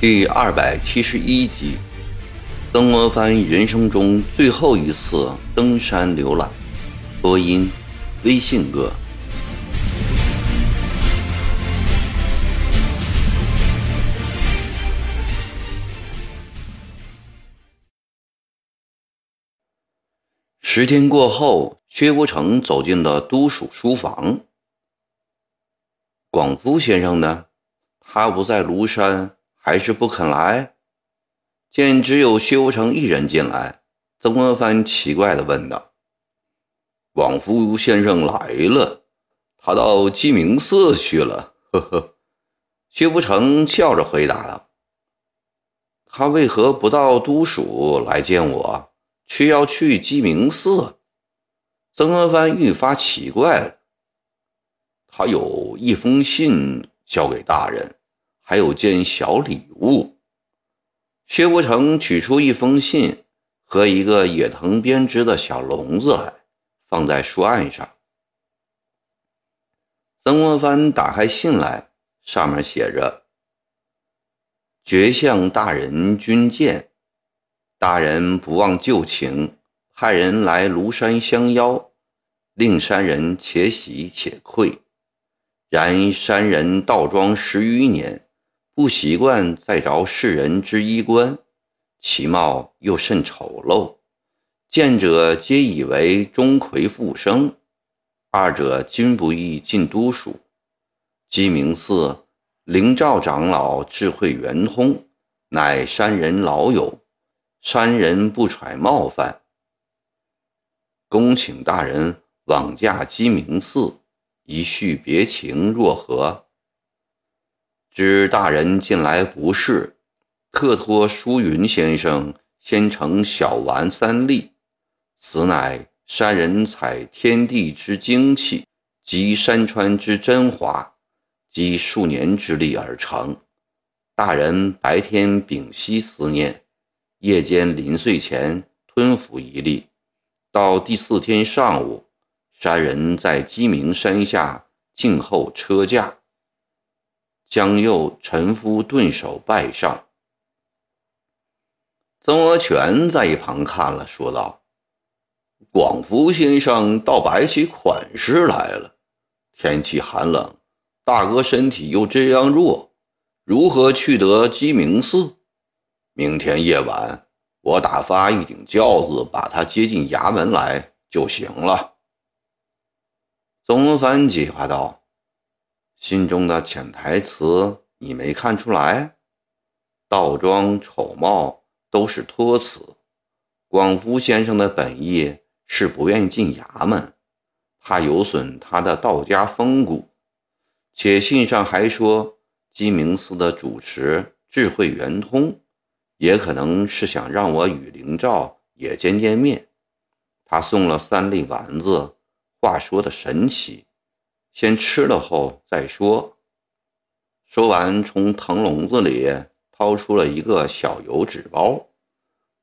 第二百七十一集，曾国藩人生中最后一次登山浏览。播音：微信哥。十天过后，薛福成走进了都署书房。广福先生呢？他不在庐山。还是不肯来。见只有薛无成一人进来，曾国藩奇怪地问道：“广福先生来了，他到鸡鸣寺去了。”呵呵，薛福成笑着回答道：“他为何不到都署来见我，却要去鸡鸣寺？”曾国藩愈发奇怪了。他有一封信交给大人。还有件小礼物。薛伯成取出一封信和一个野藤编织的小笼子来，放在书案上。曾国藩打开信来，上面写着：“绝相大人君见，大人不忘旧情，派人来庐山相邀，令山人且喜且愧。然山人道庄十余年。”不习惯再着世人之衣冠，其貌又甚丑陋，见者皆以为钟馗复生。二者均不易进都署。鸡鸣寺灵照长老智慧圆通，乃山人老友，山人不揣冒犯，恭请大人往驾鸡鸣寺，一叙别情，若何？知大人近来不适，特托舒云先生先成小丸三粒，此乃山人采天地之精气集山川之真华，积数年之力而成。大人白天屏息思念，夜间临睡前吞服一粒，到第四天上午，山人在鸡鸣山下静候车驾。江右臣夫顿首拜上。曾国荃在一旁看了，说道：“广福先生倒摆起款式来了。天气寒冷，大哥身体又这样弱，如何去得鸡鸣寺？明天夜晚，我打发一顶轿子把他接进衙门来就行了。”曾国藩计划道。信中的潜台词你没看出来？道庄丑貌都是托词。广福先生的本意是不愿意进衙门，怕有损他的道家风骨。且信上还说，鸡鸣寺的主持智慧圆通，也可能是想让我与灵照也见见面。他送了三粒丸子，话说的神奇。先吃了后再说。说完，从藤笼子里掏出了一个小油纸包，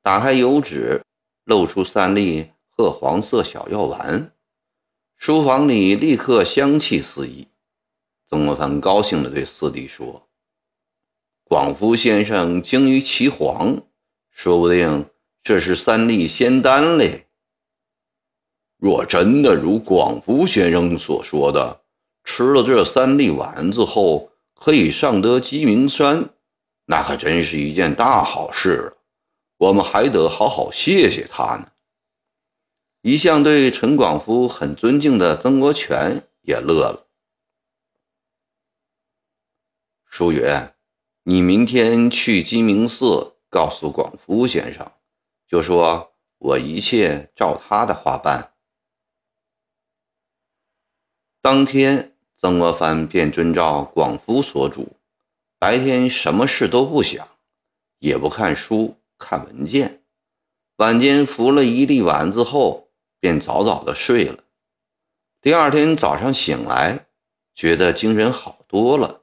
打开油纸，露出三粒褐黄色小药丸。书房里立刻香气四溢。曾国藩高兴地对四弟说：“广福先生精于岐黄，说不定这是三粒仙丹嘞。若真的如广福先生所说的。”吃了这三粒丸子后，可以上得鸡鸣山，那可真是一件大好事了。我们还得好好谢谢他呢。一向对陈广福很尊敬的曾国荃也乐了。淑云，你明天去鸡鸣寺告诉广福先生，就说我一切照他的话办。当天。曾国藩便遵照广福所嘱，白天什么事都不想，也不看书、看文件。晚间服了一粒丸子后，便早早的睡了。第二天早上醒来，觉得精神好多了。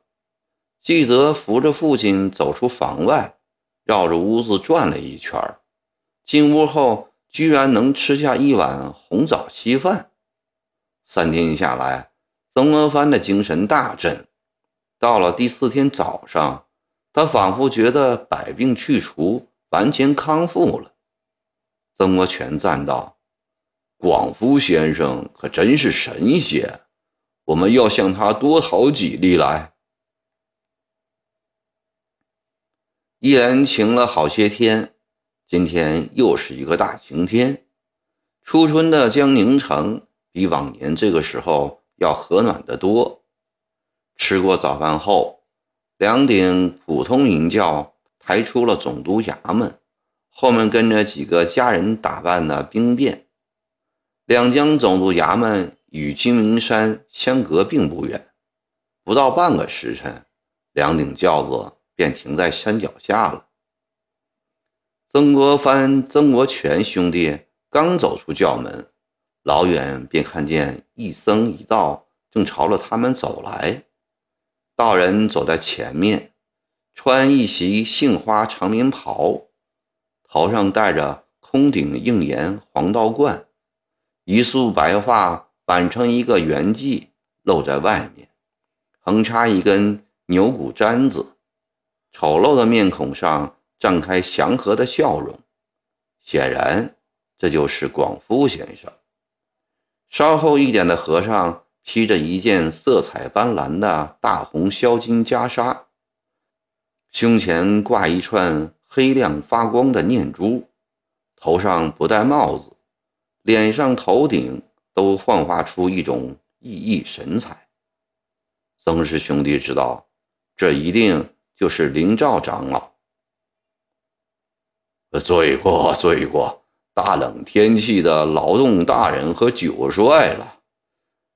纪泽扶着父亲走出房外，绕着屋子转了一圈。进屋后，居然能吃下一碗红枣稀饭。三天下来，曾国藩的精神大振。到了第四天早上，他仿佛觉得百病去除，完全康复了。曾国荃赞道：“广福先生可真是神仙，我们要向他多讨几粒来。”依然晴了好些天。今天又是一个大晴天，初春的江宁城比往年这个时候要和暖得多。吃过早饭后，两顶普通银轿抬出了总督衙门，后面跟着几个家人打扮的兵变。两江总督衙门与金明山相隔并不远，不到半个时辰，两顶轿子便停在山脚下了。曾国藩、曾国荃兄弟刚走出轿门，老远便看见一僧一道正朝着他们走来。道人走在前面，穿一袭杏花长棉袍，头上戴着空顶硬檐黄道冠，一束白发挽成一个圆髻露在外面，横插一根牛骨簪子，丑陋的面孔上。绽开祥和的笑容，显然这就是广夫先生。稍后一点的和尚披着一件色彩斑斓的大红销金袈裟，胸前挂一串黑亮发光的念珠，头上不戴帽子，脸上、头顶都焕发出一种熠熠神采。曾氏兄弟知道，这一定就是灵照长老。罪过，罪过！大冷天气的劳动大人和酒帅了。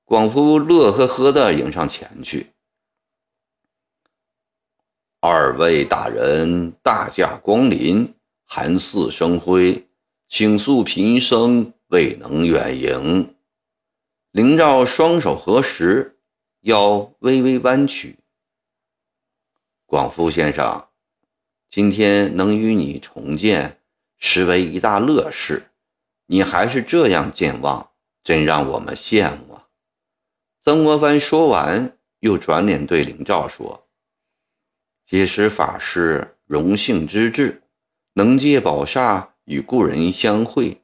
广夫乐呵呵地迎上前去。二位大人大驾光临，寒寺生辉，请恕贫僧未能远迎。灵照双手合十，腰微微弯曲。广福先生。今天能与你重见，实为一大乐事。你还是这样健忘，真让我们羡慕啊！曾国藩说完，又转脸对灵照说：“结识法师，荣幸之至，能借宝刹与故人相会，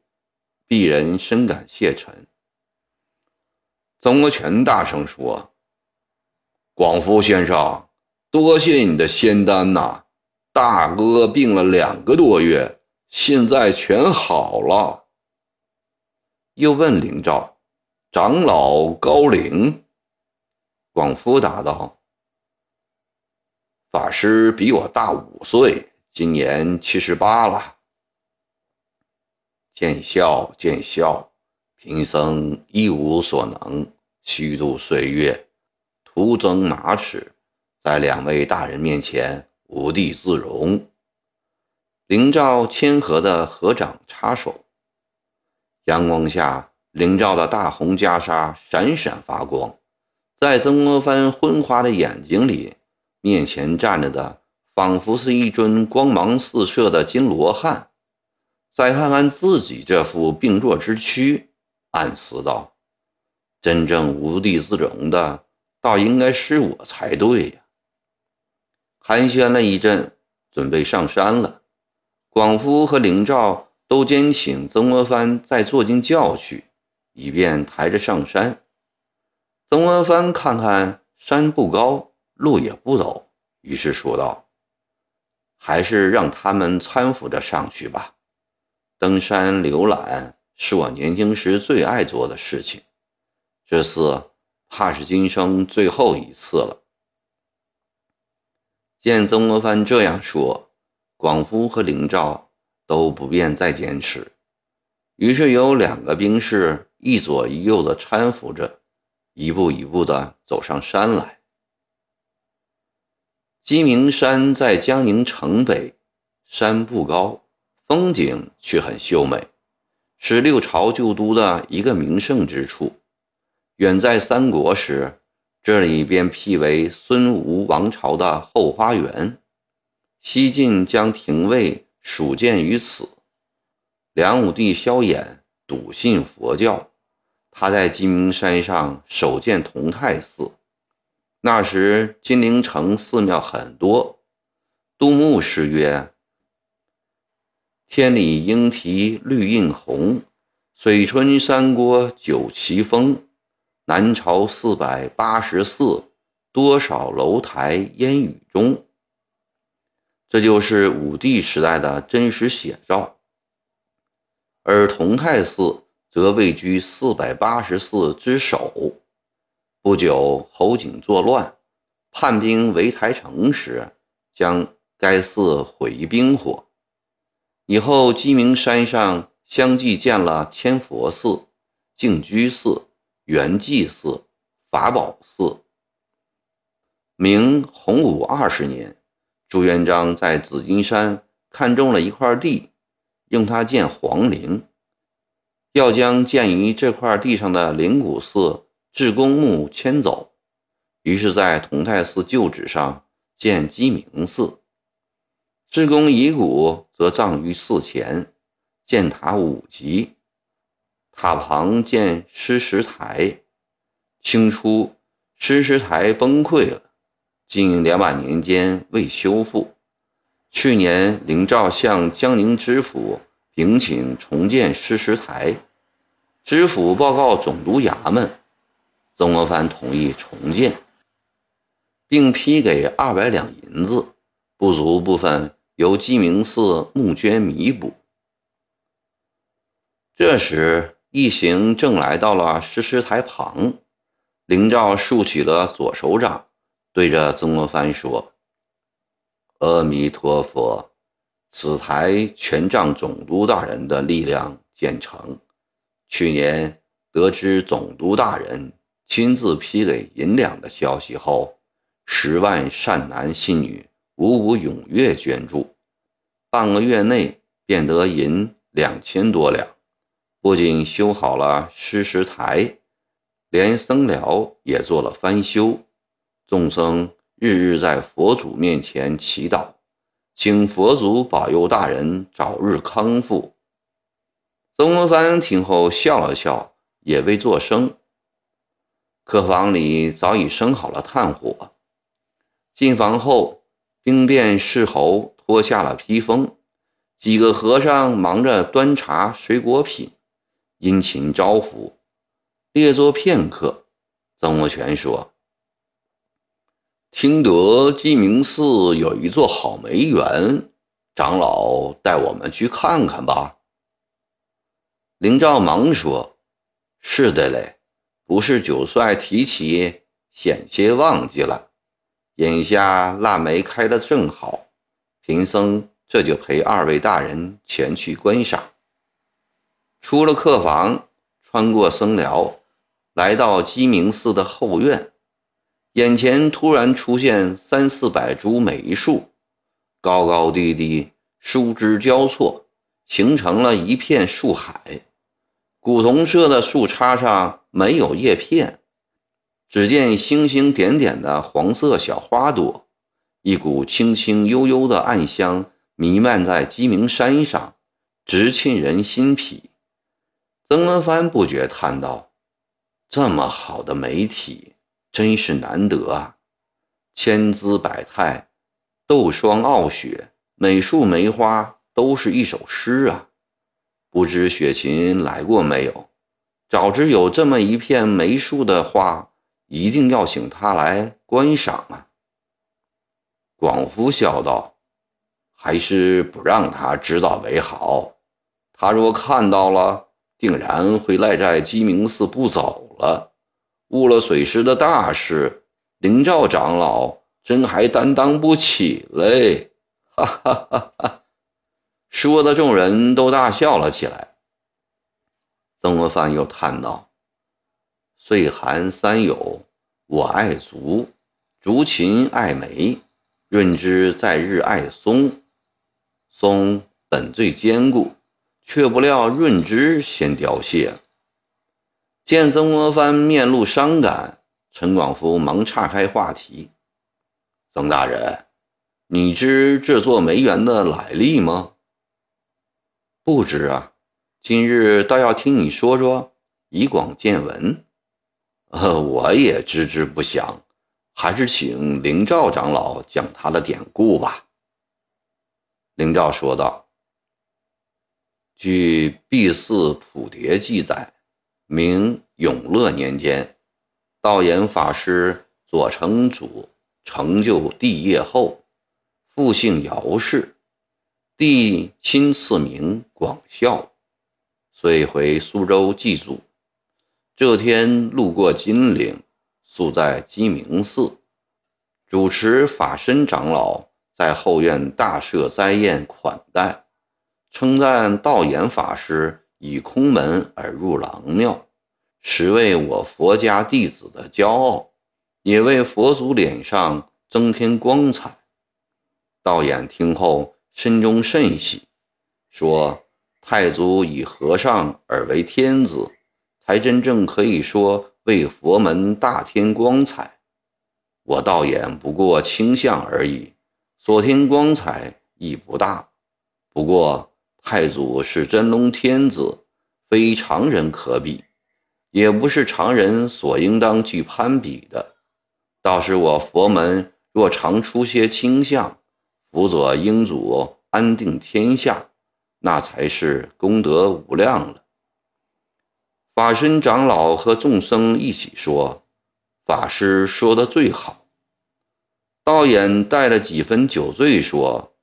鄙人深感谢忱。”曾国荃大声说：“广福先生，多谢你的仙丹呐！”大哥病了两个多月，现在全好了。又问灵照：“长老高龄？”广夫答道：“法师比我大五岁，今年七十八了。”见笑见笑，贫僧一无所能，虚度岁月，徒增马齿，在两位大人面前。无地自容。灵照谦和的合掌插手，阳光下，灵照的大红袈裟闪闪发光，在曾国藩昏花的眼睛里，面前站着的仿佛是一尊光芒四射的金罗汉。再看看自己这副病弱之躯，暗思道：“真正无地自容的，倒应该是我才对呀。”寒暄了一阵，准备上山了。广夫和灵照都兼请曾国藩再坐进轿去，以便抬着上山。曾国藩看看山不高，路也不陡，于是说道：“还是让他们搀扶着上去吧。登山浏览是我年轻时最爱做的事情，这次怕是今生最后一次了。”见曾国藩这样说，广夫和灵照都不便再坚持，于是有两个兵士一左一右的搀扶着，一步一步的走上山来。鸡鸣山在江宁城北，山不高，风景却很秀美，是六朝旧都的一个名胜之处。远在三国时。这里便辟为孙吴王朝的后花园，西晋将廷尉属建于此。梁武帝萧衍笃信佛教，他在鸡鸣山上首建同泰寺。那时金陵城寺庙很多。杜牧诗曰：“天理莺啼绿映红，水春山郭酒旗风。南朝四百八十寺，多少楼台烟雨中。”这就是武帝时代的真实写照。而同泰寺则位居四百八十寺之首。不久，侯景作乱，叛兵围台城时，将该寺毁于兵火。以后，鸡鸣山上相继建了千佛寺、净居寺、圆寂寺、法宝寺。明洪武二十年，朱元璋在紫金山看中了一块地。用它建皇陵，要将建于这块地上的灵谷寺至公墓迁走，于是，在同泰寺旧址上建鸡鸣寺。至公遗骨则葬于寺前，建塔五级，塔旁建施石台。清初，施石台崩溃了，近两百年间未修复。去年，林兆向江宁知府禀请重建石台，知府报告总督衙门，曾国藩同意重建，并批给二百两银子，不足部分由鸡鸣寺募捐弥补。这时，一行正来到了石狮台旁，灵照竖起了左手掌，对着曾国藩说。阿弥陀佛，此台全仗总督大人的力量建成。去年得知总督大人亲自批给银两的消息后，十万善男信女无不踊跃捐助，半个月内便得银两千多两。不仅修好了施石台，连僧寮也做了翻修，众僧。日日在佛祖面前祈祷，请佛祖保佑大人早日康复。曾国藩听后笑了笑，也未作声。客房里早已生好了炭火。进房后，兵变侍侯脱下了披风，几个和尚忙着端茶水果品，殷勤招呼。列坐片刻，曾国荃说。听得鸡鸣寺有一座好梅园，长老带我们去看看吧。林兆忙说：“是的嘞，不是九帅提起，险些忘记了。眼下腊梅开得正好，贫僧这就陪二位大人前去观赏。”出了客房，穿过僧寮，来到鸡鸣寺的后院。眼前突然出现三四百株梅树，高高低低，树枝交错，形成了一片树海。古铜色的树杈上没有叶片，只见星星点点的黄色小花朵。一股清清幽幽的暗香弥漫在鸡鸣山上，直沁人心脾。曾国藩不觉叹道：“这么好的梅体！”真是难得啊！千姿百态，斗霜傲雪，每树梅花都是一首诗啊！不知雪琴来过没有？早知有这么一片梅树的话，一定要请他来观赏啊！广夫笑道：“还是不让他知道为好。他若看到了，定然会赖在鸡鸣寺不走了。”误了水师的大事，林兆长老真还担当不起嘞！哈哈哈哈说的众人都大笑了起来。曾国藩又叹道：“岁寒三友，我爱竹，竹琴爱梅，润之在日爱松。松本最坚固，却不料润之先凋谢。”见曾国藩面露伤感，陈广福忙岔开话题：“曾大人，你知这座梅园的来历吗？”“不知啊，今日倒要听你说说，以广见闻。呃，我也知之不详，还是请灵照长老讲他的典故吧。灵照说道：“据《毕寺普牒》记载，明永乐年间，道衍法师左承祖成就帝业后，复姓姚氏，帝亲赐名广孝，遂回苏州祭祖。这天路过金陵，宿在鸡鸣寺，主持法身长老在后院大设斋宴款待，称赞道衍法师以空门而入廊庙，实为我佛家弟子的骄傲，也为佛祖脸上增添光彩。道衍听后，心中甚喜，说：“太祖以和尚而为天子。”才真正可以说为佛门大添光彩。我道衍不过倾向而已，所添光彩亦不大。不过太祖是真龙天子，非常人可比，也不是常人所应当去攀比的。倒是我佛门若常出些倾向，辅佐英祖安定天下，那才是功德无量了。法身长老和众僧一起说：“法师说的最好。”道衍带了几分酒醉说：“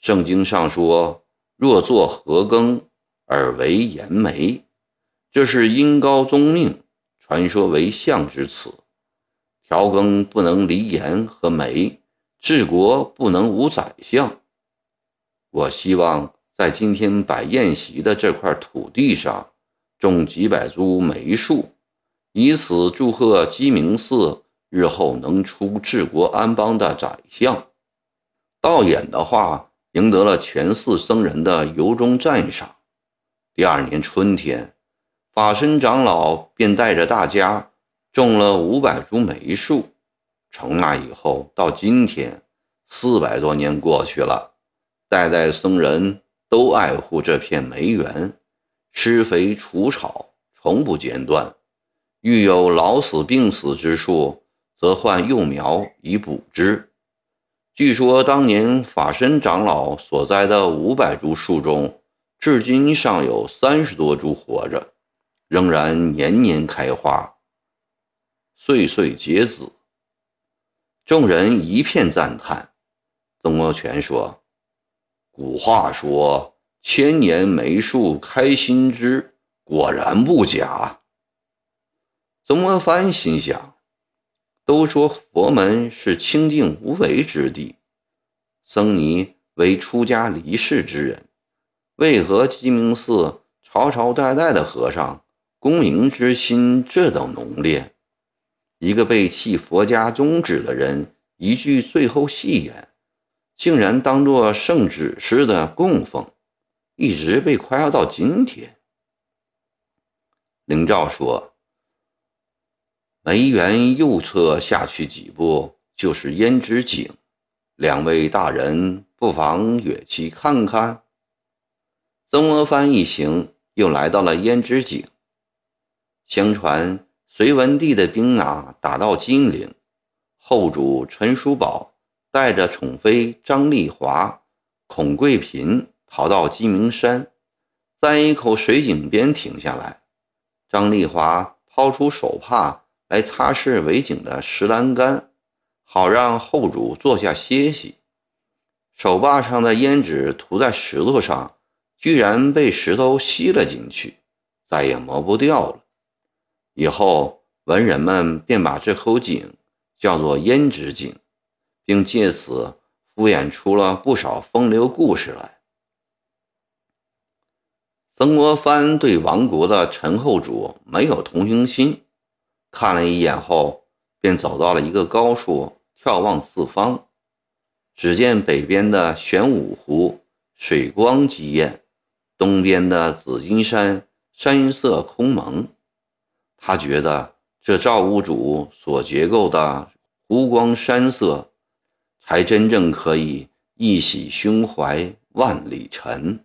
圣经上说，若作和羹而为盐梅，这是因高宗命，传说为相之词。调羹不能离盐和梅，治国不能无宰相。我希望在今天摆宴席的这块土地上。”种几百株梅树，以此祝贺鸡鸣寺日后能出治国安邦的宰相。道衍的话赢得了全寺僧人的由衷赞赏。第二年春天，法身长老便带着大家种了五百株梅树。从那以后到今天，四百多年过去了，代代僧人都爱护这片梅园。施肥除草，从不间断。遇有老死病死之树，则换幼苗以补之。据说当年法身长老所栽的五百株树中，至今尚有三十多株活着，仍然年年开花，岁岁结籽。众人一片赞叹。曾国荃说：“古话说。”千年梅树开新枝，果然不假。曾国藩心想：都说佛门是清净无为之地，僧尼为出家离世之人，为何鸡鸣寺朝朝代代的和尚功名之心这等浓烈？一个背弃佛家宗旨的人，一句最后戏言，竟然当作圣旨似的供奉。一直被夸耀到今天。灵照说：“梅园右侧下去几步就是胭脂井，两位大人不妨远去看看。”曾国藩一行又来到了胭脂井。相传隋文帝的兵马打到金陵，后主陈叔宝带着宠妃张丽华、孔贵嫔。逃到鸡鸣山，在一口水井边停下来。张丽华掏出手帕来擦拭围井的石栏杆，好让后主坐下歇息。手帕上的胭脂涂在石头上，居然被石头吸了进去，再也磨不掉了。以后文人们便把这口井叫做胭脂井，并借此敷衍出了不少风流故事来。曾国藩对亡国的陈后主没有同情心，看了一眼后，便走到了一个高处，眺望四方。只见北边的玄武湖水光激艳，东边的紫金山山色空蒙。他觉得这造物主所结构的湖光山色，才真正可以一洗胸怀万里尘。